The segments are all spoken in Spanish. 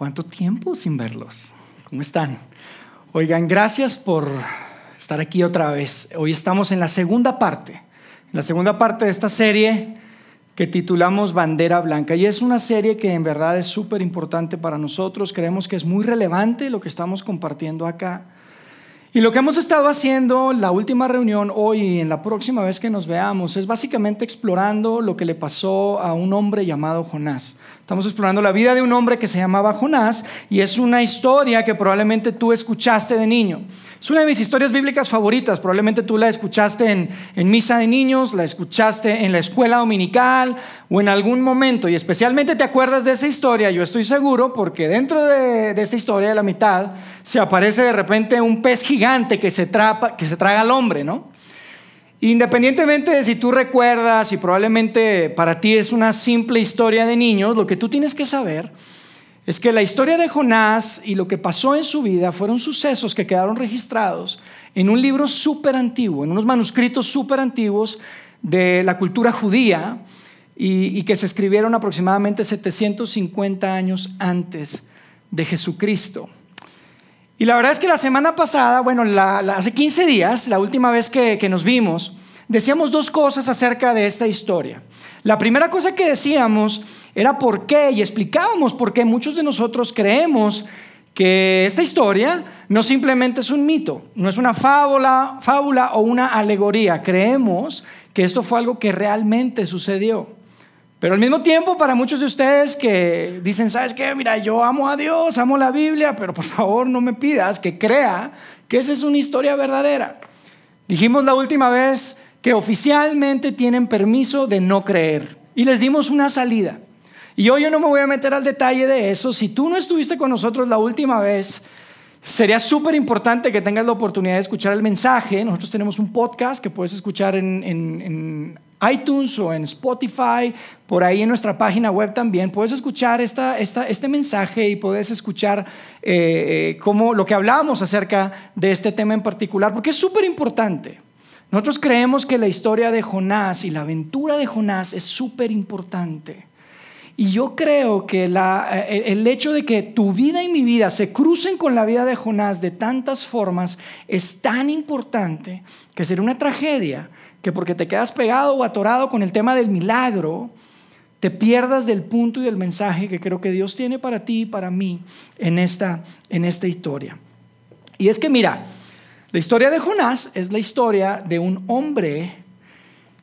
¿Cuánto tiempo sin verlos? ¿Cómo están? Oigan, gracias por estar aquí otra vez. Hoy estamos en la segunda parte, en la segunda parte de esta serie que titulamos Bandera Blanca. Y es una serie que en verdad es súper importante para nosotros. Creemos que es muy relevante lo que estamos compartiendo acá. Y lo que hemos estado haciendo la última reunión hoy y en la próxima vez que nos veamos es básicamente explorando lo que le pasó a un hombre llamado Jonás. Estamos explorando la vida de un hombre que se llamaba Jonás y es una historia que probablemente tú escuchaste de niño. Es una de mis historias bíblicas favoritas. Probablemente tú la escuchaste en, en, misa de niños, la escuchaste en la escuela dominical o en algún momento. Y especialmente te acuerdas de esa historia, yo estoy seguro, porque dentro de, de esta historia, de la mitad, se aparece de repente un pez gigante que se, trapa, que se traga al hombre, ¿no? Independientemente de si tú recuerdas y probablemente para ti es una simple historia de niños, lo que tú tienes que saber es que la historia de Jonás y lo que pasó en su vida fueron sucesos que quedaron registrados en un libro súper antiguo, en unos manuscritos súper antiguos de la cultura judía y, que se escribieron aproximadamente 750 años antes de Jesucristo. Y la verdad es que la semana pasada, bueno, hace 15 días, la última vez que nos vimos, decíamos dos cosas acerca de esta historia. La primera cosa que decíamos era por qué y explicábamos por qué muchos de nosotros creemos que esta historia no simplemente es un mito, no es una fábula, fábula o una alegoría. Creemos que esto fue algo que realmente sucedió. Pero al mismo tiempo, para muchos de ustedes que dicen, ¿sabes qué? Mira, yo amo a Dios, amo la Biblia, pero por favor no me pidas que crea que esa es una historia verdadera. Dijimos la última vez que oficialmente tienen permiso de no creer y les dimos una salida. Y hoy yo no me voy a meter al detalle de eso. Si tú no estuviste con nosotros la última vez, Sería súper importante que tengas la oportunidad de escuchar el mensaje. Nosotros tenemos un podcast que puedes escuchar en, en, en, iTunes o en Spotify, por ahí en nuestra página web también. Puedes escuchar esta, esta, este mensaje y puedes escuchar eh, cómo, lo que hablábamos acerca de este tema en particular, porque es súper importante. Nosotros creemos que la historia de Jonás y la aventura de Jonás es súper importante. Y yo creo que eh, el hecho de que tu vida y mi vida se crucen con la vida de Jonás de tantas formas es tan importante que sería una tragedia que porque te quedas pegado o atorado con el tema del milagro, te pierdas del punto y del mensaje que creo que Dios tiene para ti y para mí en esta, en esta historia. Y es que mira, la historia de Jonás es la historia de un hombre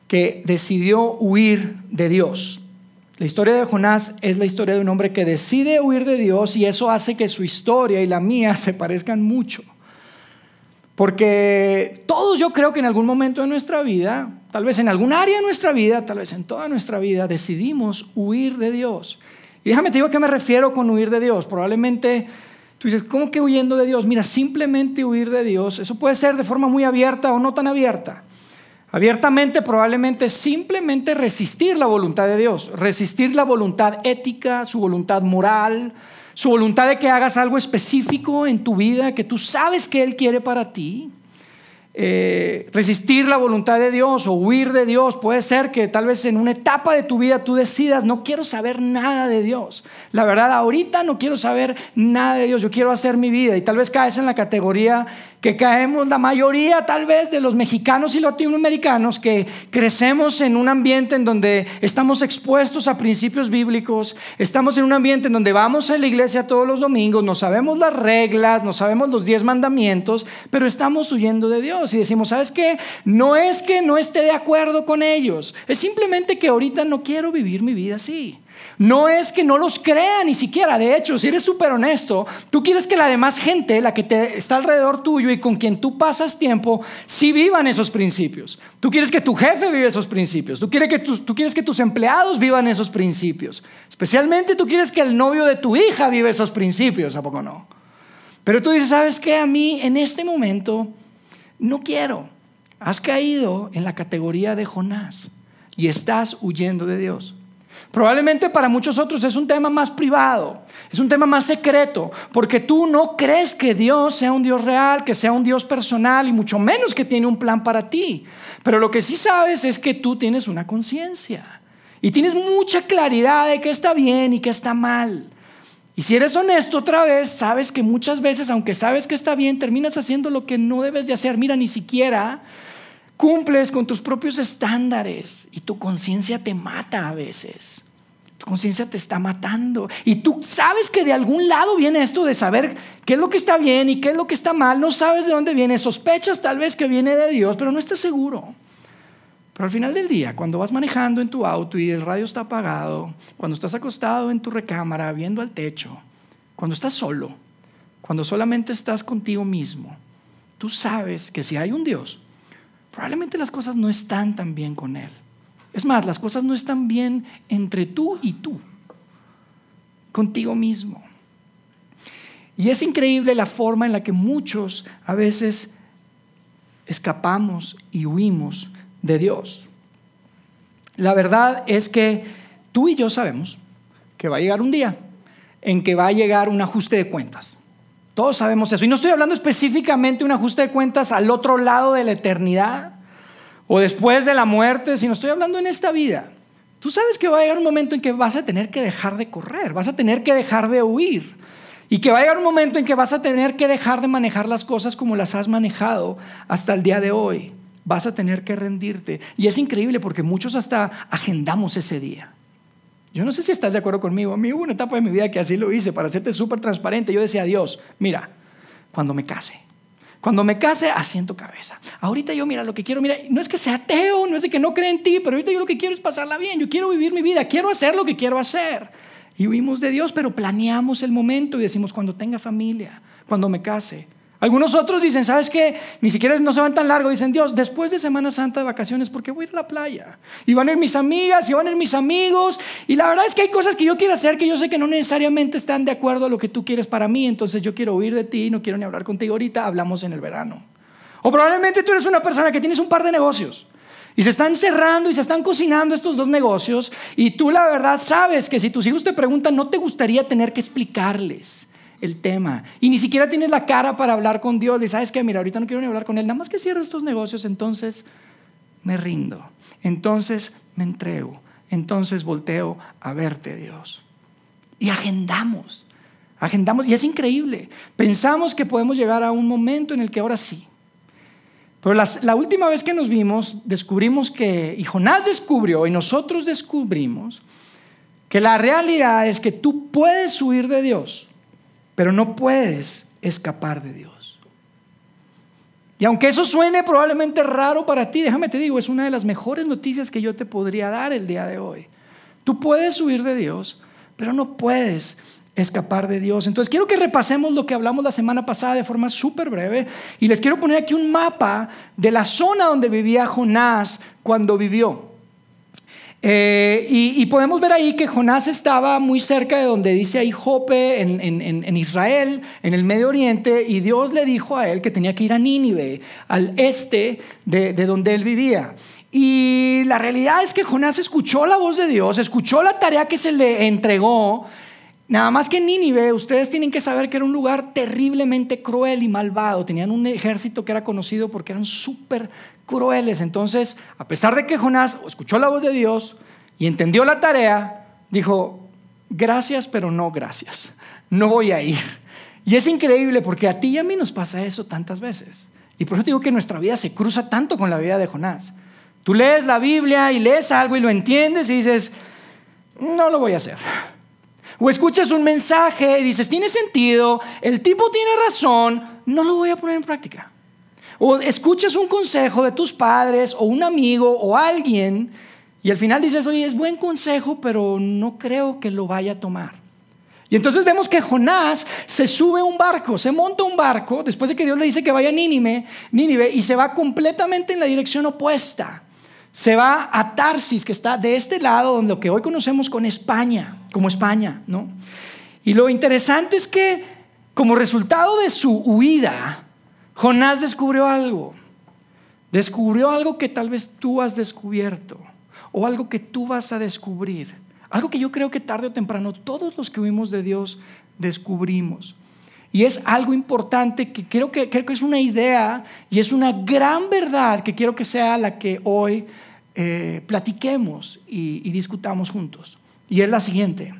que decidió huir de Dios. La historia de Jonás es la historia de un hombre que decide huir de Dios y eso hace que su historia y la mía se parezcan mucho. Porque todos yo creo que en algún momento de nuestra vida, tal vez en algún área de nuestra vida, tal vez en toda nuestra vida, decidimos huir de Dios. Y déjame te digo a qué me refiero con huir de Dios. Probablemente tú dices, ¿cómo que huyendo de Dios? Mira, simplemente huir de Dios, eso puede ser de forma muy abierta o no tan abierta. Abiertamente probablemente simplemente resistir la voluntad de Dios, resistir la voluntad ética, su voluntad moral, su voluntad de que hagas algo específico en tu vida que tú sabes que Él quiere para ti. Eh, resistir la voluntad de Dios o huir de Dios. Puede ser que tal vez en una etapa de tu vida tú decidas, no quiero saber nada de Dios. La verdad, ahorita no quiero saber nada de Dios, yo quiero hacer mi vida. Y tal vez caes en la categoría que caemos la mayoría tal vez de los mexicanos y latinoamericanos que crecemos en un ambiente en donde estamos expuestos a principios bíblicos, estamos en un ambiente en donde vamos a la iglesia todos los domingos, no sabemos las reglas, no sabemos los diez mandamientos, pero estamos huyendo de Dios y decimos, ¿sabes qué? No es que no esté de acuerdo con ellos, es simplemente que ahorita no quiero vivir mi vida así. No es que no los crea ni siquiera. De hecho, si eres súper honesto, tú quieres que la demás gente, la que te está alrededor tuyo y con quien tú pasas tiempo, sí vivan esos principios. Tú quieres que tu jefe viva esos principios. Tú quieres que, tú quieres que tus empleados vivan esos principios. Especialmente tú quieres que el novio de tu hija viva esos principios. ¿A poco no? Pero tú dices, ¿sabes qué? A mí en este momento no quiero. Has caído en la categoría de Jonás y estás huyendo de Dios. Probablemente para muchos otros es un tema más privado, es un tema más secreto, porque tú no crees que Dios sea un Dios real, que sea un Dios personal y mucho menos que tiene un plan para ti. Pero lo que sí sabes es que tú tienes una conciencia y tienes mucha claridad de qué está bien y qué está mal. Y si eres honesto otra vez, sabes que muchas veces, aunque sabes que está bien, terminas haciendo lo que no debes de hacer. Mira, ni siquiera cumples con tus propios estándares y tu conciencia te mata a veces. Tu conciencia te está matando. Y tú sabes que de algún lado viene esto de saber qué es lo que está bien y qué es lo que está mal. No sabes de dónde viene. Sospechas tal vez que viene de Dios, pero no estás seguro. Pero al final del día, cuando vas manejando en tu auto y el radio está apagado, cuando estás acostado en tu recámara viendo al techo, cuando estás solo, cuando solamente estás contigo mismo, tú sabes que si hay un Dios, probablemente las cosas no están tan bien con Él. Es más, las cosas no están bien entre tú y tú, contigo mismo. Y es increíble la forma en la que muchos a veces escapamos y huimos de Dios. La verdad es que tú y yo sabemos que va a llegar un día en que va a llegar un ajuste de cuentas. Todos sabemos eso. Y no estoy hablando específicamente de un ajuste de cuentas al otro lado de la eternidad o después de la muerte, sino estoy hablando en esta vida. Tú sabes que va a llegar un momento en que vas a tener que dejar de correr, vas a tener que dejar de huir. Y que va a llegar un momento en que vas a tener que dejar de manejar las cosas como las has manejado hasta el día de hoy. Vas a tener que rendirte. Y es increíble porque muchos hasta agendamos ese día. Yo no sé si estás de acuerdo conmigo. A mí hubo una etapa de mi vida que así lo hice, para hacerte súper transparente. Yo decía Dios, mira, cuando me case, cuando me case, asiento cabeza. Ahorita yo, mira, lo que quiero, mira, no es que sea ateo, no es de que no cree en ti, pero ahorita yo lo que quiero es pasarla bien. Yo quiero vivir mi vida, quiero hacer lo que quiero hacer. Y huimos de Dios, pero planeamos el momento y decimos, cuando tenga familia, cuando me case, algunos otros dicen, ¿sabes qué? Ni siquiera no se van tan largo. Dicen, Dios, después de Semana Santa de vacaciones, ¿por qué voy a ir a la playa? Y van a ir mis amigas, y van a ir mis amigos. Y la verdad es que hay cosas que yo quiero hacer que yo sé que no necesariamente están de acuerdo a lo que tú quieres para mí. Entonces yo quiero huir de ti, no quiero ni hablar contigo ahorita, hablamos en el verano. O probablemente tú eres una persona que tienes un par de negocios. Y se están cerrando y se están cocinando estos dos negocios. Y tú la verdad sabes que si tus hijos te preguntan, no te gustaría tener que explicarles el tema. Y ni siquiera tienes la cara para hablar con Dios. Y sabes que, mira, ahorita no quiero ni hablar con Él. Nada más que cierre estos negocios, entonces me rindo. Entonces me entrego. Entonces volteo a verte, Dios. Y agendamos. Agendamos. Y es increíble. Pensamos que podemos llegar a un momento en el que ahora sí. Pero la última vez que nos vimos, descubrimos que, y Jonás descubrió, y nosotros descubrimos, que la realidad es que tú puedes huir de Dios pero no puedes escapar de Dios. Y aunque eso suene probablemente raro para ti, déjame te digo, es una de las mejores noticias que yo te podría dar el día de hoy. Tú puedes huir de Dios, pero no puedes escapar de Dios. Entonces quiero que repasemos lo que hablamos la semana pasada de forma súper breve y les quiero poner aquí un mapa de la zona donde vivía Jonás cuando vivió. Eh, y, podemos ver ahí que Jonás estaba muy cerca de donde dice ahí Jope, en, Israel, en el Medio Oriente, y Dios le dijo a él que tenía que ir a Nínive, al este de, de donde él vivía. Y la realidad es que Jonás escuchó la voz de Dios, escuchó la tarea que se le entregó. Nada más que Nínive, ustedes tienen que saber que era un lugar terriblemente cruel y malvado. Tenían un ejército que era conocido porque eran súper crueles. Entonces, a pesar de que Jonás escuchó la voz de Dios y entendió la tarea, dijo, gracias, pero no gracias. No voy a ir. Y es increíble porque a ti y a mí nos pasa eso tantas veces. Y por eso digo que nuestra vida se cruza tanto con la vida de Jonás. Tú lees la Biblia y lees algo y lo entiendes y dices, no lo voy a hacer. O escuchas un mensaje y dices, tiene sentido, el tipo tiene razón, no lo voy a poner en práctica. O escuchas un consejo de tus padres o un amigo o alguien y al final dices, oye, es buen consejo, pero no creo que lo vaya a tomar. Y entonces vemos que Jonás se sube a un barco, se monta un barco, después de que Dios le dice que vaya a Nínive, Nínive, y se va completamente en la dirección opuesta. Se va a Tarsis, que está de este lado, donde lo que hoy conocemos con España, como España, ¿no? Y lo interesante es que como resultado de su huida, Jonás descubrió algo. Descubrió algo que tal vez tú has descubierto o algo que tú vas a descubrir. Algo que yo creo que tarde o temprano todos los que huimos de Dios descubrimos. Y es algo importante que creo que, creo que es una idea y es una gran verdad que quiero que sea la que hoy eh, platiquemos y discutamos juntos. Y es la siguiente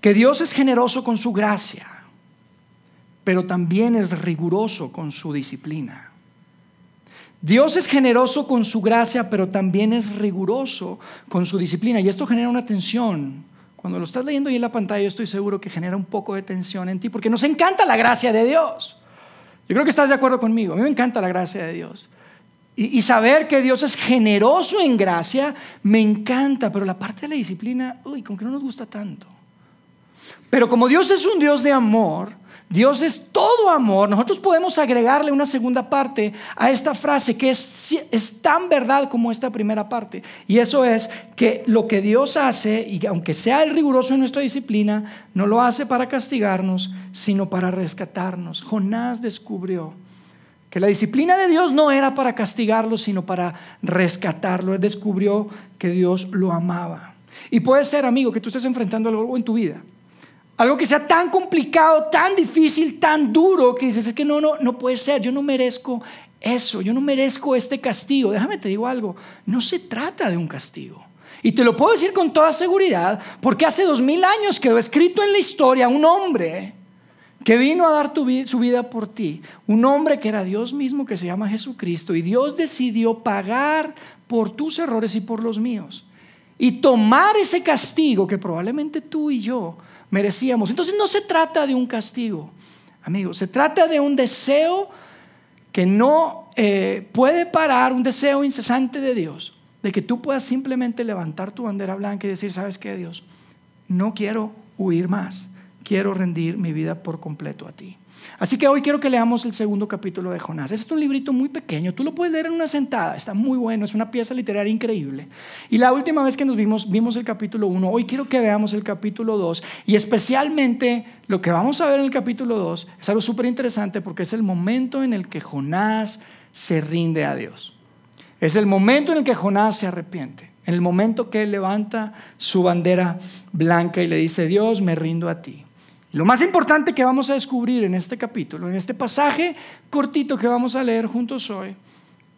que Dios es generoso con su gracia, pero también es riguroso con su disciplina. Dios es generoso con su gracia, pero también es riguroso con su disciplina. Y esto genera una tensión. Cuando lo estás leyendo ahí en la pantalla, yo estoy seguro que genera un poco de tensión en ti, porque nos encanta la gracia de Dios. Yo creo que estás de acuerdo conmigo. A mí me encanta la gracia de Dios. Y, saber que Dios es generoso en gracia, me encanta, pero la parte de la disciplina, uy, con que no nos gusta tanto. Pero como Dios es un Dios de amor, Dios es todo amor, nosotros podemos agregarle una segunda parte a esta frase que es, tan verdad como esta primera parte. Y eso es que lo que Dios hace, y aunque sea el riguroso en nuestra disciplina, no lo hace para castigarnos, sino para rescatarnos. Jonás descubrió que la disciplina de Dios no era para castigarlo, sino para rescatarlo. Él descubrió que Dios lo amaba. Y puede ser, amigo, que tú estés enfrentando algo en tu vida. Algo que sea tan complicado, tan difícil, tan duro, que dices, es que no, no, no puede ser, yo no merezco eso, yo no merezco este castigo. Déjame te digo algo, no se trata de un castigo. Y te lo puedo decir con toda seguridad, porque hace dos mil años quedó escrito en la historia un hombre que vino a dar su vida por ti, un hombre que era Dios mismo, que se llama Jesucristo, y Dios decidió pagar por tus errores y por los míos, y tomar ese castigo que probablemente tú y yo merecíamos. Entonces no se trata de un castigo, amigos, se trata de un deseo que no eh, puede parar, un deseo incesante de Dios, de que tú puedas simplemente levantar tu bandera blanca y decir, ¿sabes qué, Dios? No quiero huir más quiero rendir mi vida por completo a ti. Así que hoy quiero que leamos el segundo capítulo de Jonás. Este es un librito muy pequeño, tú lo puedes leer en una sentada, está muy bueno, es una pieza literaria increíble. Y la última vez que nos vimos, vimos el capítulo 1, hoy quiero que veamos el capítulo 2 y especialmente lo que vamos a ver en el capítulo 2 es algo súper interesante porque es el momento en el que Jonás se rinde a Dios. Es el momento en el que Jonás se arrepiente, en el momento que él levanta su bandera blanca y le dice, Dios, me rindo a ti. Lo más importante que vamos a descubrir en este capítulo, en este pasaje cortito que vamos a leer juntos hoy,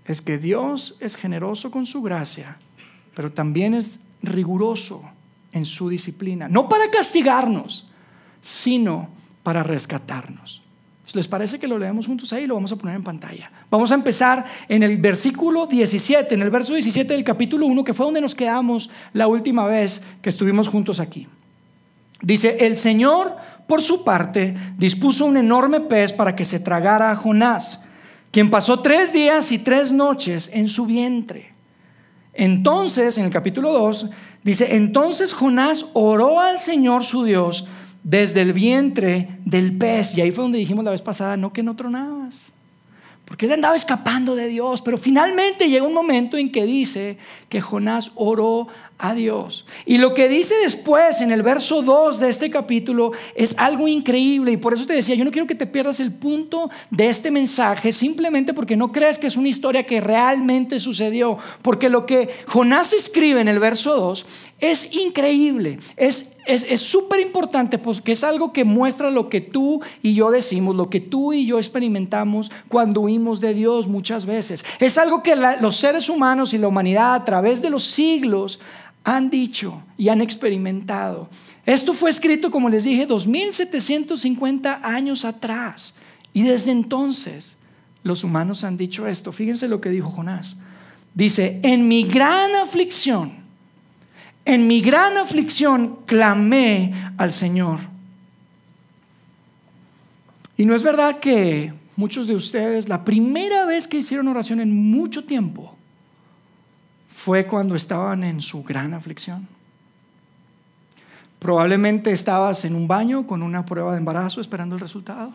es que Dios es generoso con su gracia, pero también es riguroso en su disciplina, no para castigarnos, sino para rescatarnos. ¿Les parece que lo leemos juntos ahí? Lo vamos a poner en pantalla. Vamos a empezar en el versículo 17, en el verso 17 del capítulo 1, que fue donde nos quedamos la última vez que estuvimos juntos aquí. Dice, el Señor por su parte, dispuso un enorme pez para que se tragara a Jonás, quien pasó tres días y tres noches en su vientre. Entonces, en el capítulo 2, dice, entonces Jonás oró al Señor su Dios desde el vientre del pez. Y ahí fue donde dijimos la vez pasada, no que no tronabas. Porque él andaba escapando de Dios. Pero finalmente llega un momento en que dice que Jonás oró a Dios. Y lo que dice después en el verso 2 de este capítulo es algo increíble y por eso te decía, yo no quiero que te pierdas el punto de este mensaje simplemente porque no crees que es una historia que realmente sucedió, porque lo que Jonás escribe en el verso 2 es increíble, es es súper importante porque es algo que muestra lo que tú y yo decimos, lo que tú y yo experimentamos cuando huimos de Dios muchas veces. Es algo que los seres humanos y la humanidad a través de los siglos han dicho y han experimentado. Esto fue escrito, como les dije, 2750 años atrás. Y desde entonces los humanos han dicho esto. Fíjense lo que dijo Jonás. Dice, en mi gran aflicción, en mi gran aflicción clamé al Señor. Y no es verdad que muchos de ustedes, la primera vez que hicieron oración en mucho tiempo, fue cuando estaban en su gran aflicción. Probablemente estabas en un baño con una prueba de embarazo esperando el resultado.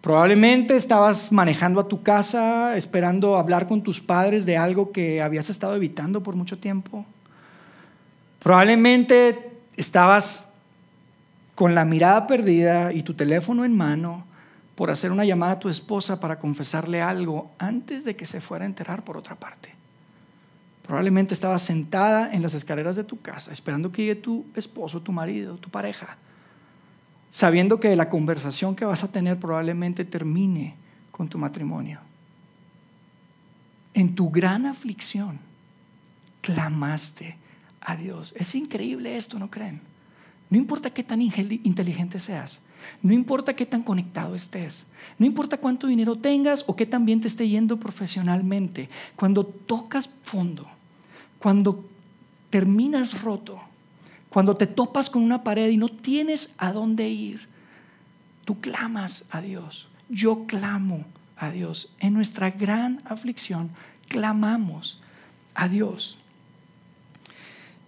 Probablemente estabas manejando a tu casa esperando hablar con tus padres de algo que habías estado evitando por mucho tiempo. Probablemente estabas con la mirada perdida y tu teléfono en mano por hacer una llamada a tu esposa para confesarle algo antes de que se fuera a enterar por otra parte. Probablemente estabas sentada en las escaleras de tu casa esperando que llegue tu esposo, tu marido, tu pareja, sabiendo que la conversación que vas a tener probablemente termine con tu matrimonio. En tu gran aflicción, clamaste a Dios. Es increíble esto, ¿no creen? No importa qué tan inteligente seas, no importa qué tan conectado estés, no importa cuánto dinero tengas o qué tan te esté yendo profesionalmente, cuando tocas fondo, cuando terminas roto, cuando te topas con una pared y no tienes a dónde ir, tú clamas a Dios. Yo clamo a Dios. En nuestra gran aflicción, clamamos a Dios.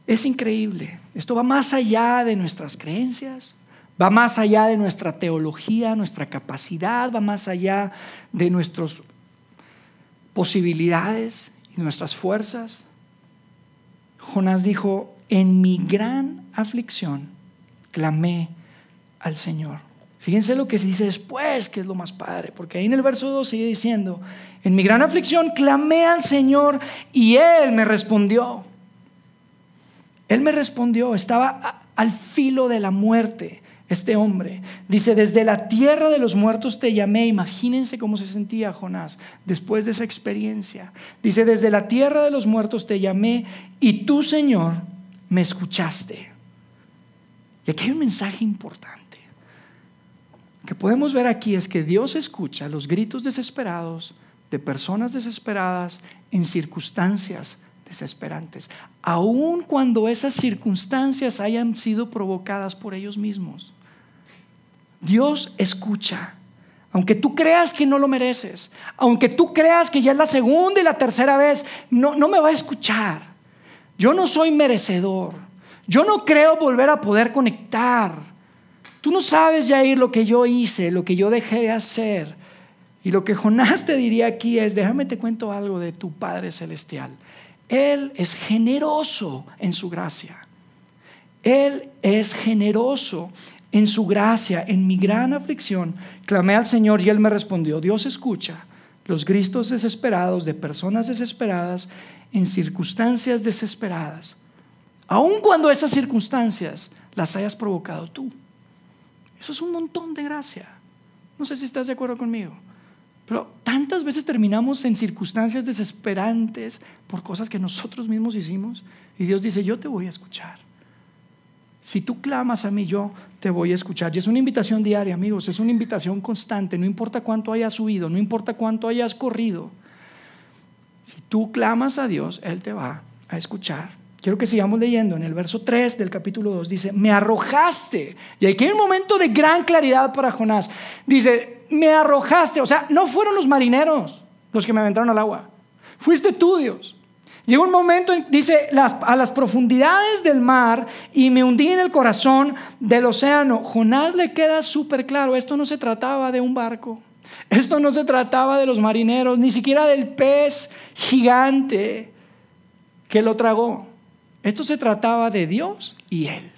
Es increíble. Esto va más allá de nuestras creencias, va más allá de nuestra teología, nuestra capacidad, va más allá de nuestras posibilidades y nuestras fuerzas. Jonás dijo, en mi gran aflicción clamé al Señor. Fíjense lo que se dice después, que es lo más padre, porque ahí en el verso 2 sigue diciendo, en mi gran aflicción clamé al Señor y Él me respondió. Él me respondió, estaba al filo de la muerte este hombre. Dice, desde la tierra de los muertos te llamé. Imagínense cómo se sentía Jonás después de esa experiencia. Dice, desde la tierra de los muertos te llamé y tú, Señor, me escuchaste. Y aquí hay un mensaje importante que podemos ver aquí es que Dios escucha los gritos desesperados de personas desesperadas en circunstancias desesperantes, aun cuando esas circunstancias hayan sido provocadas por ellos mismos. Dios escucha. Aunque tú creas que no lo mereces, aunque tú creas que ya es la segunda y la tercera vez, no, no me va a escuchar. Yo no soy merecedor. Yo no creo volver a poder conectar. Tú no sabes, Jair, lo que yo hice, lo que yo dejé de hacer. Y lo que Jonás te diría aquí es, déjame te cuento algo de tu Padre Celestial. Él es generoso en su gracia. Él es generoso en su gracia. En mi gran aflicción clamé al Señor y Él me respondió. Dios escucha los gritos desesperados de personas desesperadas en circunstancias desesperadas. Aun cuando esas circunstancias las hayas provocado tú. Eso es un montón de gracia. No sé si estás de acuerdo conmigo. Pero tantas veces terminamos en circunstancias desesperantes por cosas que nosotros mismos hicimos y Dios dice, yo te voy a escuchar. Si tú clamas a mí, yo te voy a escuchar. Y es una invitación diaria, amigos, es una invitación constante, no importa cuánto hayas subido, no importa cuánto hayas corrido. Si tú clamas a Dios, Él te va a escuchar. Quiero que sigamos leyendo. En el verso 3 del capítulo 2 dice, me arrojaste. Y aquí hay un momento de gran claridad para Jonás. Dice, me arrojaste. O sea, no fueron los marineros los que me aventaron al agua. Fuiste tú, Dios. Llegó un momento, dice, a las profundidades del mar y me hundí en el corazón del océano. Jonás le queda súper claro, esto no se trataba de un barco, esto no se trataba de los marineros, ni siquiera del pez gigante que lo tragó. Esto se trataba de Dios y él.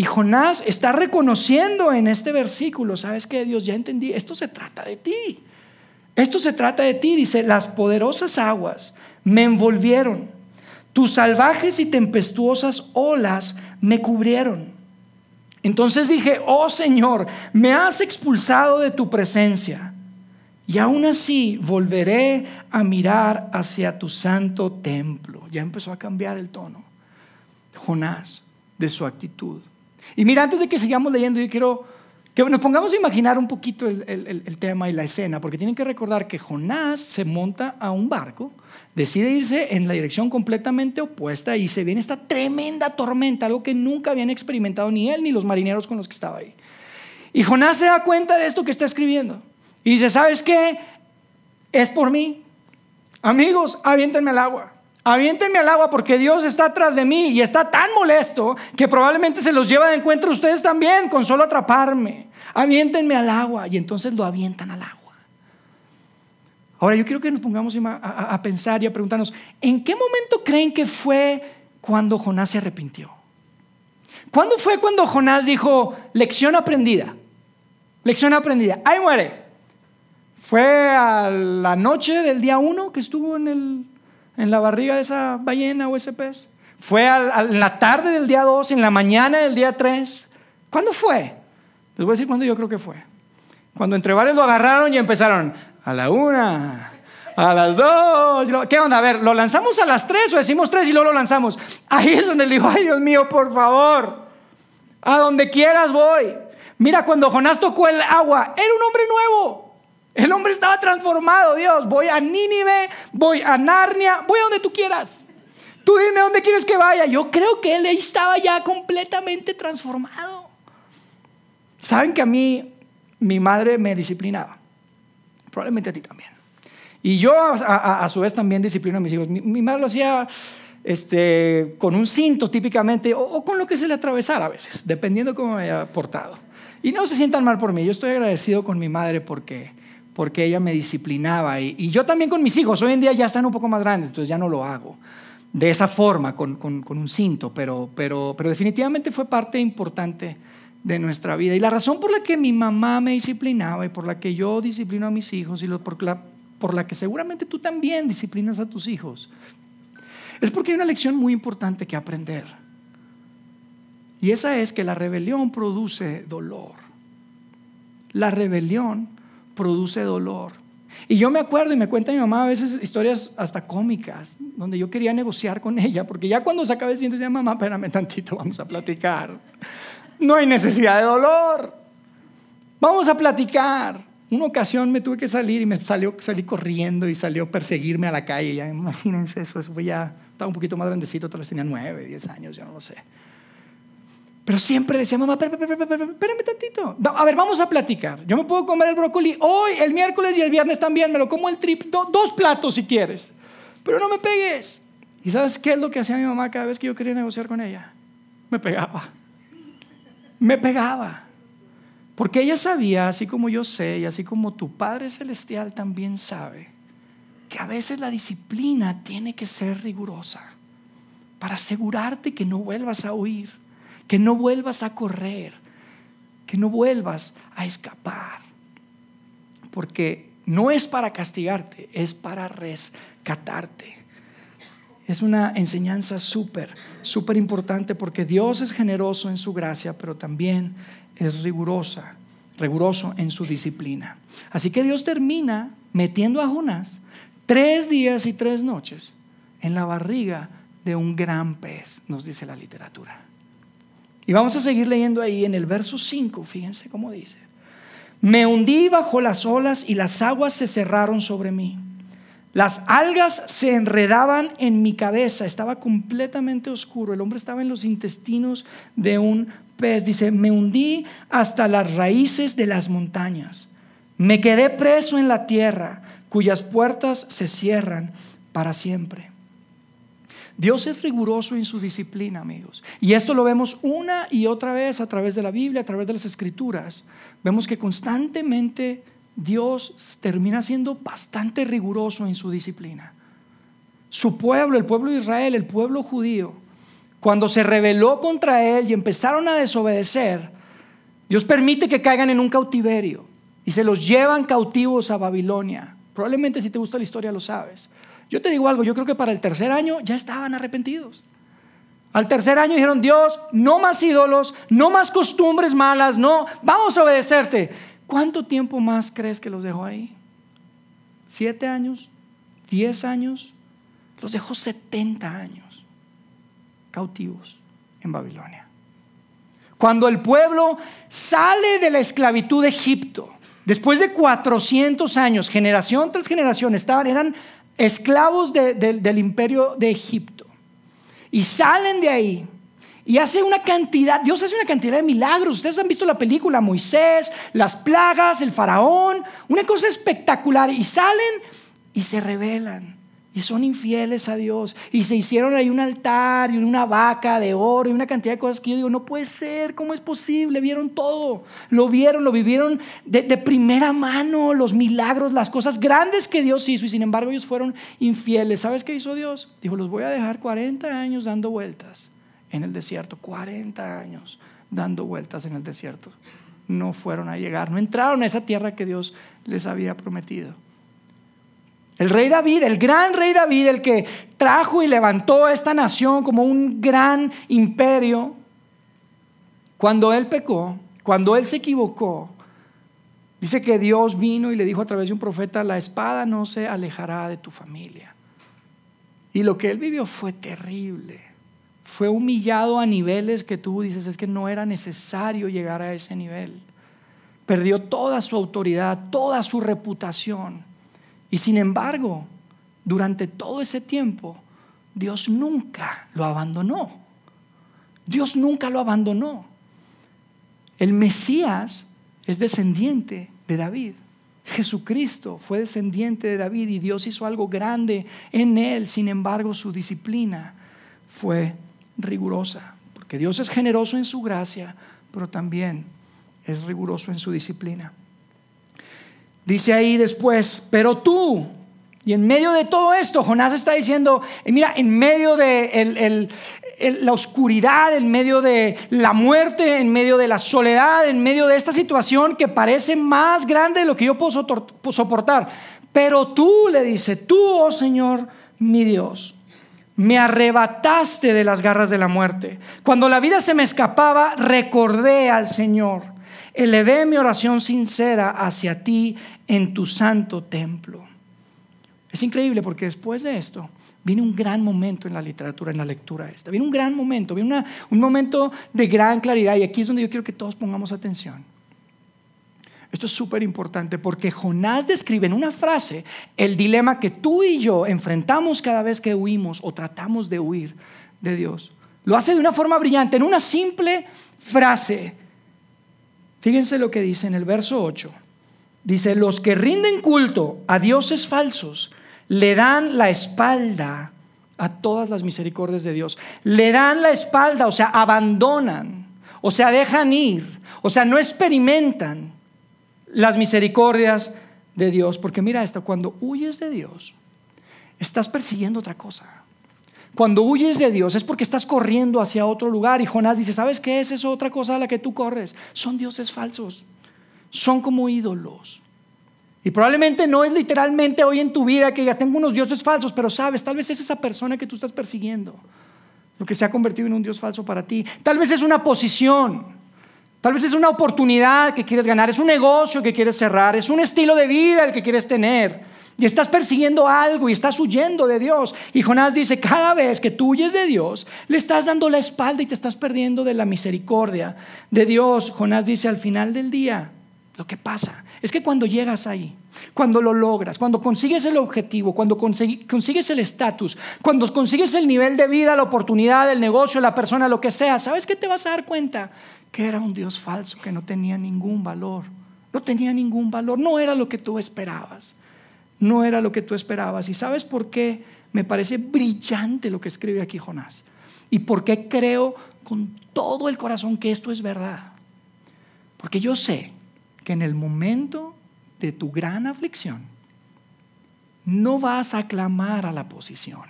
Y Jonás está reconociendo en este versículo, ¿sabes qué? Dios, ya entendí, esto se trata de ti. Esto se trata de ti, dice, las poderosas aguas me envolvieron, tus salvajes y tempestuosas olas me cubrieron. Entonces dije, oh Señor, me has expulsado de tu presencia, y aún así volveré a mirar hacia tu santo templo. Ya empezó a cambiar el tono, Jonás, de su actitud. Y mira, antes de que sigamos leyendo, yo quiero que nos pongamos a imaginar un poquito el, tema y la escena, porque tienen que recordar que Jonás se monta a un barco, decide irse en la dirección completamente opuesta y se viene esta tremenda tormenta, algo que nunca habían experimentado ni él ni los marineros con los que estaba ahí. Y Jonás se da cuenta de esto que está escribiendo y dice, ¿sabes qué? Es por mí. Amigos, aviéntenme al agua. Aviéntenme al agua porque Dios está atrás de mí y está tan molesto que probablemente se los lleva de encuentro ustedes también con solo atraparme. Aviéntenme al agua y entonces lo avientan al agua. Ahora yo quiero que nos pongamos a, a pensar y a preguntarnos, ¿en qué momento creen que fue cuando Jonás se arrepintió? ¿Cuándo fue cuando Jonás dijo, lección aprendida? Lección aprendida. Ahí muere. Fue a la noche del día uno que estuvo en el en la barriga de esa ballena o ese pez? ¿Fue a, la tarde del día 2, en la mañana del día 3? ¿Cuándo fue? Les voy a decir cuándo yo creo que fue. Cuando entre varios lo agarraron y empezaron a la una, a las dos. ¿Qué onda? A ver, ¿lo lanzamos a las tres o decimos tres y luego lo lanzamos? Ahí es donde le digo, ay Dios mío, por favor. A donde quieras voy. Mira, cuando Jonás tocó el agua, era un hombre nuevo. El hombre estaba transformado, Dios. Voy a Nínive, voy a Narnia, voy a donde tú quieras. Tú dime dónde quieres que vaya. Yo creo que él estaba ya completamente transformado. Saben que a mí mi madre me disciplinaba. Probablemente a ti también. Y yo a, su vez también disciplino a mis hijos. Mi, madre lo hacía este, con un cinto típicamente o, con lo que se le atravesara a veces, dependiendo cómo me haya portado. Y no se sientan mal por mí. Yo estoy agradecido con mi madre porque, porque ella me disciplinaba. Y, yo también con mis hijos. Hoy en día ya están un poco más grandes, entonces ya no lo hago de esa forma, con, un cinto, pero, definitivamente fue parte importante de nuestra vida. Y la razón por la que mi mamá me disciplinaba y por la que yo disciplino a mis hijos y por, la, por la que seguramente tú también disciplinas a tus hijos, es porque hay una lección muy importante que aprender. Y esa es que la rebelión produce dolor. La rebelión produce dolor. Y yo me acuerdo y me cuenta mi mamá a veces historias hasta cómicas, donde yo quería negociar con ella, porque ya cuando se acaba diciendo, decía, mamá, espérame tantito, vamos a platicar. No hay necesidad de dolor. Vamos a platicar. Una ocasión me tuve que salir y me salió, salí corriendo y salió a perseguirme a la calle. Imagínense eso, eso fue ya, estaba un poquito más grandecito, tal vez tenía nueve, diez años, yo no lo sé. Pero siempre decía, mamá, espérame, tantito. A ver, vamos a platicar. Yo me puedo comer el brócoli hoy, el miércoles y el viernes también. Me lo como el trip, dos platos si quieres. Pero no me pegues. ¿Y sabes qué es lo que hacía mi mamá cada vez que yo quería negociar con ella? Me pegaba. Me pegaba. Porque ella sabía, así como yo sé, y así como tu Padre Celestial también sabe, que a veces la disciplina tiene que ser rigurosa para asegurarte que no vuelvas a huir que no vuelvas a correr, que no vuelvas a escapar. Porque no es para castigarte, es para rescatarte. Es una enseñanza súper, súper importante porque Dios es generoso en su gracia, pero también es rigurosa, riguroso en su disciplina. Así que Dios termina metiendo a Jonás tres días y tres noches en la barriga de un gran pez, nos dice la literatura. Y vamos a seguir leyendo ahí en el verso 5, fíjense cómo dice. Me hundí bajo las olas y las aguas se cerraron sobre mí. Las algas se enredaban en mi cabeza, estaba completamente oscuro. El hombre estaba en los intestinos de un pez. Dice, me hundí hasta las raíces de las montañas. Me quedé preso en la tierra, cuyas puertas se cierran para siempre. Dios es riguroso en su disciplina, amigos. Y esto lo vemos una y otra vez a través de la Biblia, a través de las escrituras. Vemos que constantemente Dios termina siendo bastante riguroso en su disciplina. Su pueblo, el pueblo de Israel, el pueblo judío, cuando se rebeló contra él y empezaron a desobedecer, Dios permite que caigan en un cautiverio y se los llevan cautivos a Babilonia. Probablemente si te gusta la historia lo sabes. Yo te digo algo, yo creo que para el tercer año ya estaban arrepentidos. Al tercer año dijeron, Dios, no más ídolos, no más costumbres malas, no, vamos a obedecerte. ¿Cuánto tiempo más crees que los dejó ahí? ¿Siete años? ¿Diez años? Los dejó 70 años cautivos en Babilonia. Cuando el pueblo sale de la esclavitud de Egipto, después de 400 años, generación tras generación, estaban, eran esclavos del imperio de Egipto. Y salen de ahí. Y hace una cantidad, Dios hace una cantidad de milagros. Ustedes han visto la película Moisés, las plagas, el faraón, una cosa espectacular. Y salen y se rebelan son infieles a Dios. Y se hicieron ahí un altar y una vaca de oro y una cantidad de cosas que yo digo, no puede ser, ¿cómo es posible? Vieron todo, lo vieron, lo vivieron de, de, primera mano, los milagros, las cosas grandes que Dios hizo y sin embargo ellos fueron infieles. ¿Sabes qué hizo Dios? Dijo, los voy a dejar 40 años dando vueltas en el desierto, 40 años dando vueltas en el desierto. No fueron a llegar, no entraron a esa tierra que Dios les había prometido. El rey David, el gran rey David, el que trajo y levantó esta nación como un gran imperio, cuando él pecó, cuando él se equivocó, dice que Dios vino y le dijo a través de un profeta, la espada no se alejará de tu familia. Y lo que él vivió fue terrible, fue humillado a niveles que tú dices es que no era necesario llegar a ese nivel. Perdió toda su autoridad, toda su reputación. Y sin embargo, durante todo ese tiempo, Dios nunca lo abandonó. Dios nunca lo abandonó. El Mesías es descendiente de David. Jesucristo fue descendiente de David y Dios hizo algo grande en él. Sin embargo, su disciplina fue rigurosa, porque Dios es generoso en su gracia, pero también es riguroso en su disciplina. Dice ahí después, pero tú, y en medio de todo esto, Jonás está diciendo, mira, en medio de la oscuridad, en medio de la muerte, en medio de la soledad, en medio de esta situación que parece más grande de lo que yo puedo soportar. Pero tú le dice, tú, oh Señor, mi Dios, me arrebataste de las garras de la muerte. Cuando la vida se me escapaba, recordé al Señor. Elevé mi oración sincera hacia ti en tu santo templo. Es increíble porque después de esto viene un gran momento en la literatura, en la lectura esta. Viene un gran momento, viene un momento de gran claridad y aquí es donde yo quiero que todos pongamos atención. Esto es súper importante porque Jonás describe en una frase el dilema que tú y yo enfrentamos cada vez que huimos o tratamos de huir de Dios. Lo hace de una forma brillante, en una simple frase. Fíjense lo que dice en el verso 8. Dice, los que rinden culto a dioses falsos le dan la espalda a todas las misericordias de Dios. Le dan la espalda, o sea, abandonan, o sea, dejan ir, o sea, no experimentan las misericordias de Dios. Porque mira esto, cuando huyes de Dios, estás persiguiendo otra cosa. Cuando huyes de Dios es porque estás corriendo hacia otro lugar. Y Jonás dice, ¿sabes qué es eso otra cosa a la que tú corres? Son dioses falsos. Son como ídolos. Y probablemente no es literalmente hoy en tu vida que ya tengo unos dioses falsos, pero sabes, tal vez es esa persona que tú estás persiguiendo lo que se ha convertido en un dios falso para ti. Tal vez es una posición. Tal vez es una oportunidad que quieres ganar, es un negocio que quieres cerrar, es un estilo de vida el que quieres tener. Y estás persiguiendo algo y estás huyendo de Dios. Y Jonás dice, cada vez que tú huyes de Dios, le estás dando la espalda y te estás perdiendo de la misericordia de Dios. Jonás dice, al final del día, lo que pasa es que cuando llegas ahí, cuando lo logras, cuando consigues el objetivo, cuando consigues el estatus, cuando consigues el nivel de vida, la oportunidad, el negocio, la persona, lo que sea, ¿sabes qué te vas a dar cuenta? que era un Dios falso, que no tenía ningún valor. No tenía ningún valor, no era lo que tú esperabas. No era lo que tú esperabas. ¿Y sabes por qué? Me parece brillante lo que escribe aquí Jonás. ¿Y por qué creo con todo el corazón que esto es verdad? Porque yo sé que en el momento de tu gran aflicción, no vas a clamar a la posición,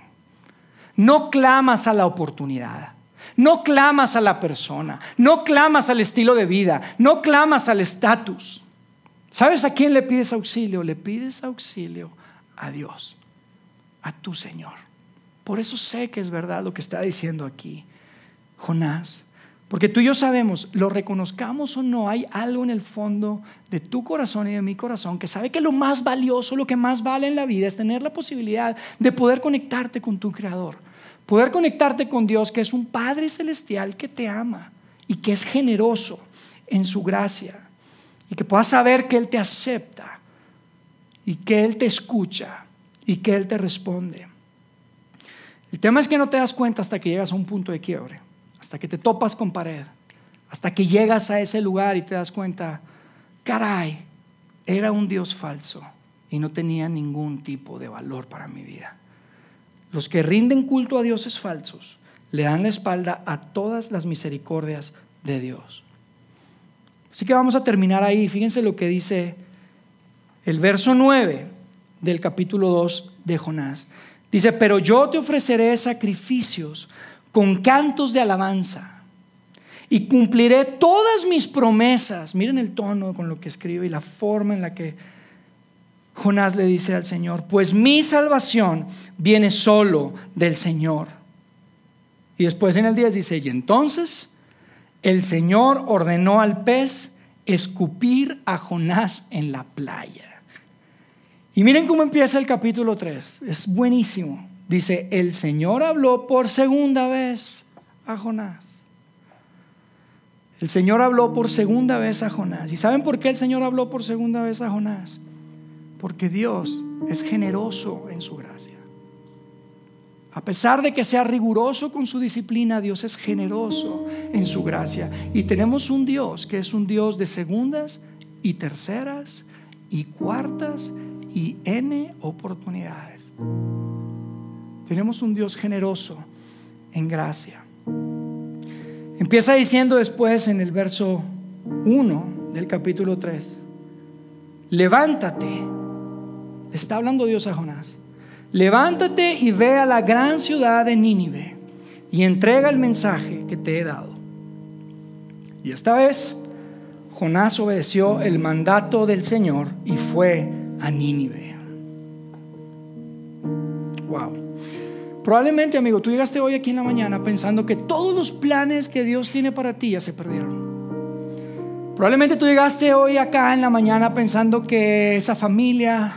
no clamas a la oportunidad, no clamas a la persona, no clamas al estilo de vida, no clamas al estatus. ¿Sabes a quién le pides auxilio? Le pides auxilio a Dios, a tu Señor. Por eso sé que es verdad lo que está diciendo aquí Jonás. Porque tú y yo sabemos, lo reconozcamos o no, hay algo en el fondo de tu corazón y de mi corazón que sabe que lo más valioso, lo que más vale en la vida es tener la posibilidad de poder conectarte con tu Creador Poder conectarte con Dios, que es un Padre celestial que te ama y que es generoso en su gracia. Y que puedas saber que Él te acepta y que Él te escucha y que Él te responde. El tema es que no te das cuenta hasta que llegas a un punto de quiebre, hasta que te topas con pared, hasta que llegas a ese lugar y te das cuenta, caray, era un Dios falso y no tenía ningún tipo de valor para mi vida. Los que rinden culto a dioses falsos le dan la espalda a todas las misericordias de Dios. Así que vamos a terminar ahí. Fíjense lo que dice el verso 9 del capítulo 2 de Jonás. Dice, pero yo te ofreceré sacrificios con cantos de alabanza y cumpliré todas mis promesas. Miren el tono con lo que escribe y la forma en la que Jonás le dice al Señor, pues mi salvación viene solo del Señor. Y después en el 10 dice, y entonces el Señor ordenó al pez escupir a Jonás en la playa. Y miren cómo empieza el capítulo 3, es buenísimo. Dice, el Señor habló por segunda vez a Jonás. El Señor habló por segunda vez a Jonás. ¿Y saben por qué el Señor habló por segunda vez a Jonás? Porque Dios es generoso en su gracia. A pesar de que sea riguroso con su disciplina, Dios es generoso en su gracia. Y tenemos un Dios que es un Dios de segundas y terceras y cuartas y n oportunidades. Tenemos un Dios generoso en gracia. Empieza diciendo después en el verso 1 del capítulo 3, levántate, está hablando Dios a Jonás, levántate y ve a la gran ciudad de Nínive y entrega el mensaje que te he dado. Y esta vez Jonás obedeció el mandato del Señor y fue a Nínive. Probablemente, amigo, tú llegaste hoy aquí en la mañana pensando que todos los planes que Dios tiene para ti ya se perdieron. Probablemente tú llegaste hoy acá en la mañana pensando que esa familia,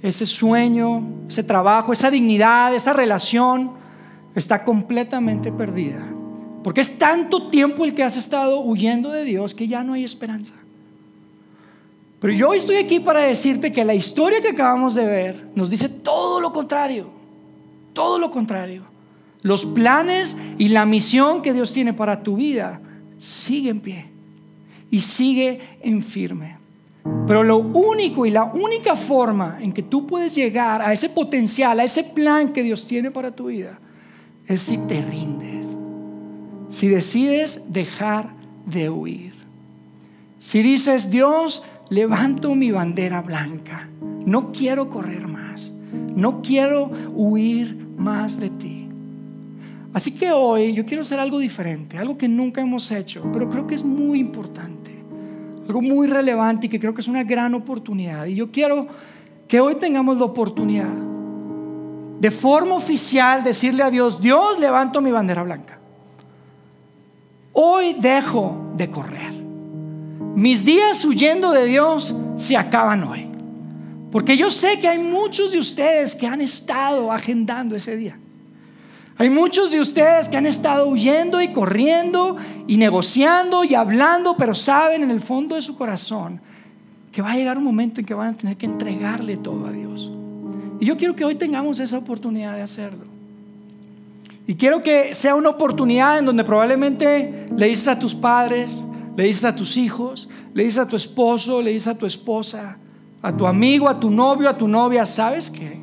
ese sueño, ese trabajo, esa dignidad, esa relación está completamente perdida. Porque es tanto tiempo el que has estado huyendo de Dios que ya no hay esperanza. Pero yo estoy aquí para decirte que la historia que acabamos de ver nos dice todo lo contrario. Todo lo contrario. Los planes y la misión que Dios tiene para tu vida sigue en pie y sigue en firme. Pero lo único y la única forma en que tú puedes llegar a ese potencial, a ese plan que Dios tiene para tu vida, es si te rindes, si decides dejar de huir. Si dices, Dios, levanto mi bandera blanca, no quiero correr más, no quiero huir más de ti. Así que hoy yo quiero hacer algo diferente, algo que nunca hemos hecho, pero creo que es muy importante, algo muy relevante y que creo que es una gran oportunidad. Y yo quiero que hoy tengamos la oportunidad de forma oficial decirle a Dios, Dios, levanto mi bandera blanca. Hoy dejo de correr. Mis días huyendo de Dios se acaban hoy. Porque yo sé que hay muchos de ustedes que han estado agendando ese día. Hay muchos de ustedes que han estado huyendo y corriendo y negociando y hablando, pero saben en el fondo de su corazón que va a llegar un momento en que van a tener que entregarle todo a Dios. Y yo quiero que hoy tengamos esa oportunidad de hacerlo. Y quiero que sea una oportunidad en donde probablemente le dices a tus padres, le dices a tus hijos, le dices a tu esposo, le dices a tu esposa, a tu amigo, a tu novio, a tu novia, ¿sabes qué?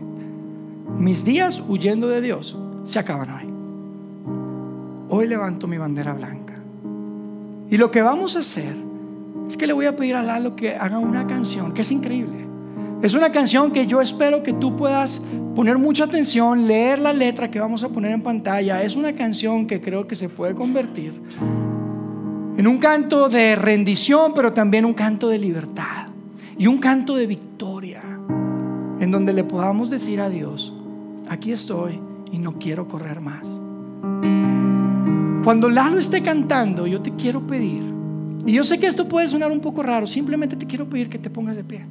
Mis días huyendo de Dios se acaban hoy. Hoy levanto mi bandera blanca. Y lo que vamos a hacer es que le voy a pedir a Lalo que haga una canción que es increíble. Es una canción que yo espero que tú puedas poner mucha atención, leer la letra que vamos a poner en pantalla. Es una canción que creo que se puede convertir en un canto de rendición, pero también un canto de libertad y un canto de victoria en donde le podamos decir a Dios, aquí estoy y no quiero correr más. Cuando Lalo esté cantando, yo te quiero pedir, y yo sé que esto puede sonar un poco raro, simplemente te quiero pedir que te pongas de pie.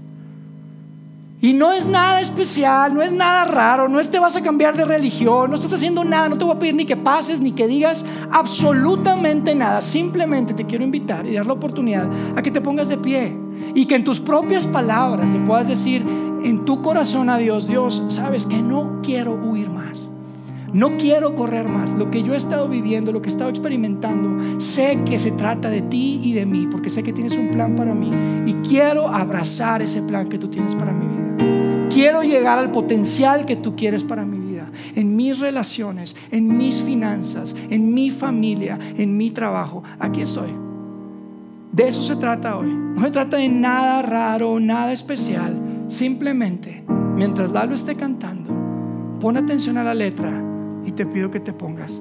Y no es nada especial, no es nada raro, no es te vas a cambiar de religión, no estás haciendo nada, no te voy a pedir ni que pases ni que digas absolutamente nada. Simplemente te quiero invitar y dar la oportunidad a que te pongas de pie y que en tus propias palabras le puedas decir en tu corazón a Dios, Dios, sabes que no quiero huir más. No quiero correr más. Lo que yo he estado viviendo, lo que he estado experimentando, sé que se trata de ti y de mí, porque sé que tienes un plan para mí y quiero abrazar ese plan que tú tienes para mi vida. Quiero llegar al potencial que tú quieres para mi vida, en mis relaciones, en mis finanzas, en mi familia, en mi trabajo. Aquí estoy. De eso se trata hoy. No se trata de nada raro, nada especial. Simplemente, mientras Lalo esté cantando, pon atención a la letra y te pido que te pongas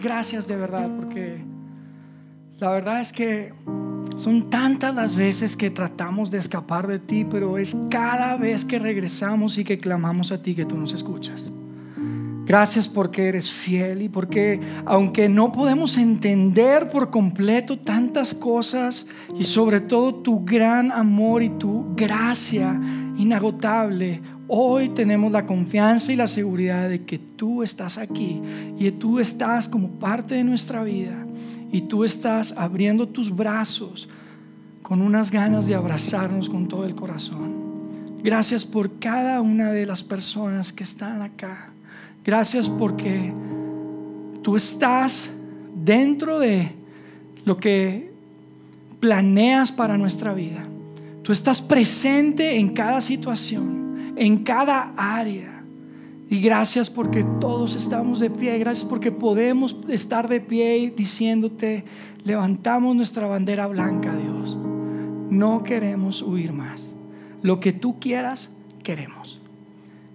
Gracias de verdad, porque la verdad es que son tantas las veces que tratamos de escapar de ti, pero es cada vez que regresamos y que clamamos a ti que tú nos escuchas. Gracias porque eres fiel y porque aunque no podemos entender por completo tantas cosas y sobre todo tu gran amor y tu gracia inagotable, hoy tenemos la confianza y la seguridad de que tú estás aquí y tú estás como parte de nuestra vida y tú estás abriendo tus brazos con unas ganas de abrazarnos con todo el corazón. Gracias por cada una de las personas que están acá. Gracias porque tú estás dentro de lo que planeas para nuestra vida. Tú estás presente en cada situación, en cada área. Y gracias porque todos estamos de pie. Gracias porque podemos estar de pie diciéndote, levantamos nuestra bandera blanca, Dios. No queremos huir más. Lo que tú quieras, queremos.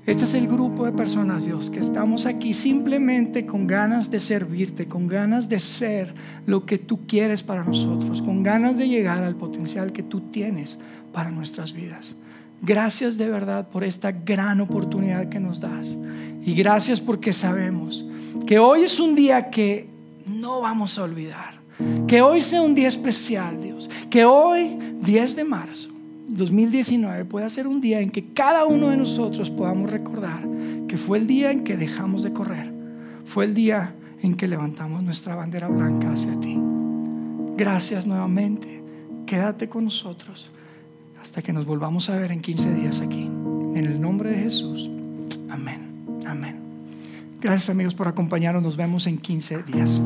Este es el grupo de personas, Dios, que estamos aquí simplemente con ganas de servirte, con ganas de ser lo que tú quieres para nosotros, con ganas de llegar al potencial que tú tienes para nuestras vidas. Gracias de verdad por esta gran oportunidad que nos das. Y gracias porque sabemos que hoy es un día que no vamos a olvidar. Que hoy sea un día especial, Dios. Que hoy, 10 de marzo, 2019 pueda ser un día en que cada uno de nosotros podamos recordar que fue el día en que dejamos de correr, fue el día en que levantamos nuestra bandera blanca hacia ti. Gracias nuevamente, quédate con nosotros hasta que nos volvamos a ver en 15 días aquí. En el nombre de Jesús, amén, amén. Gracias amigos por acompañarnos, nos vemos en 15 días.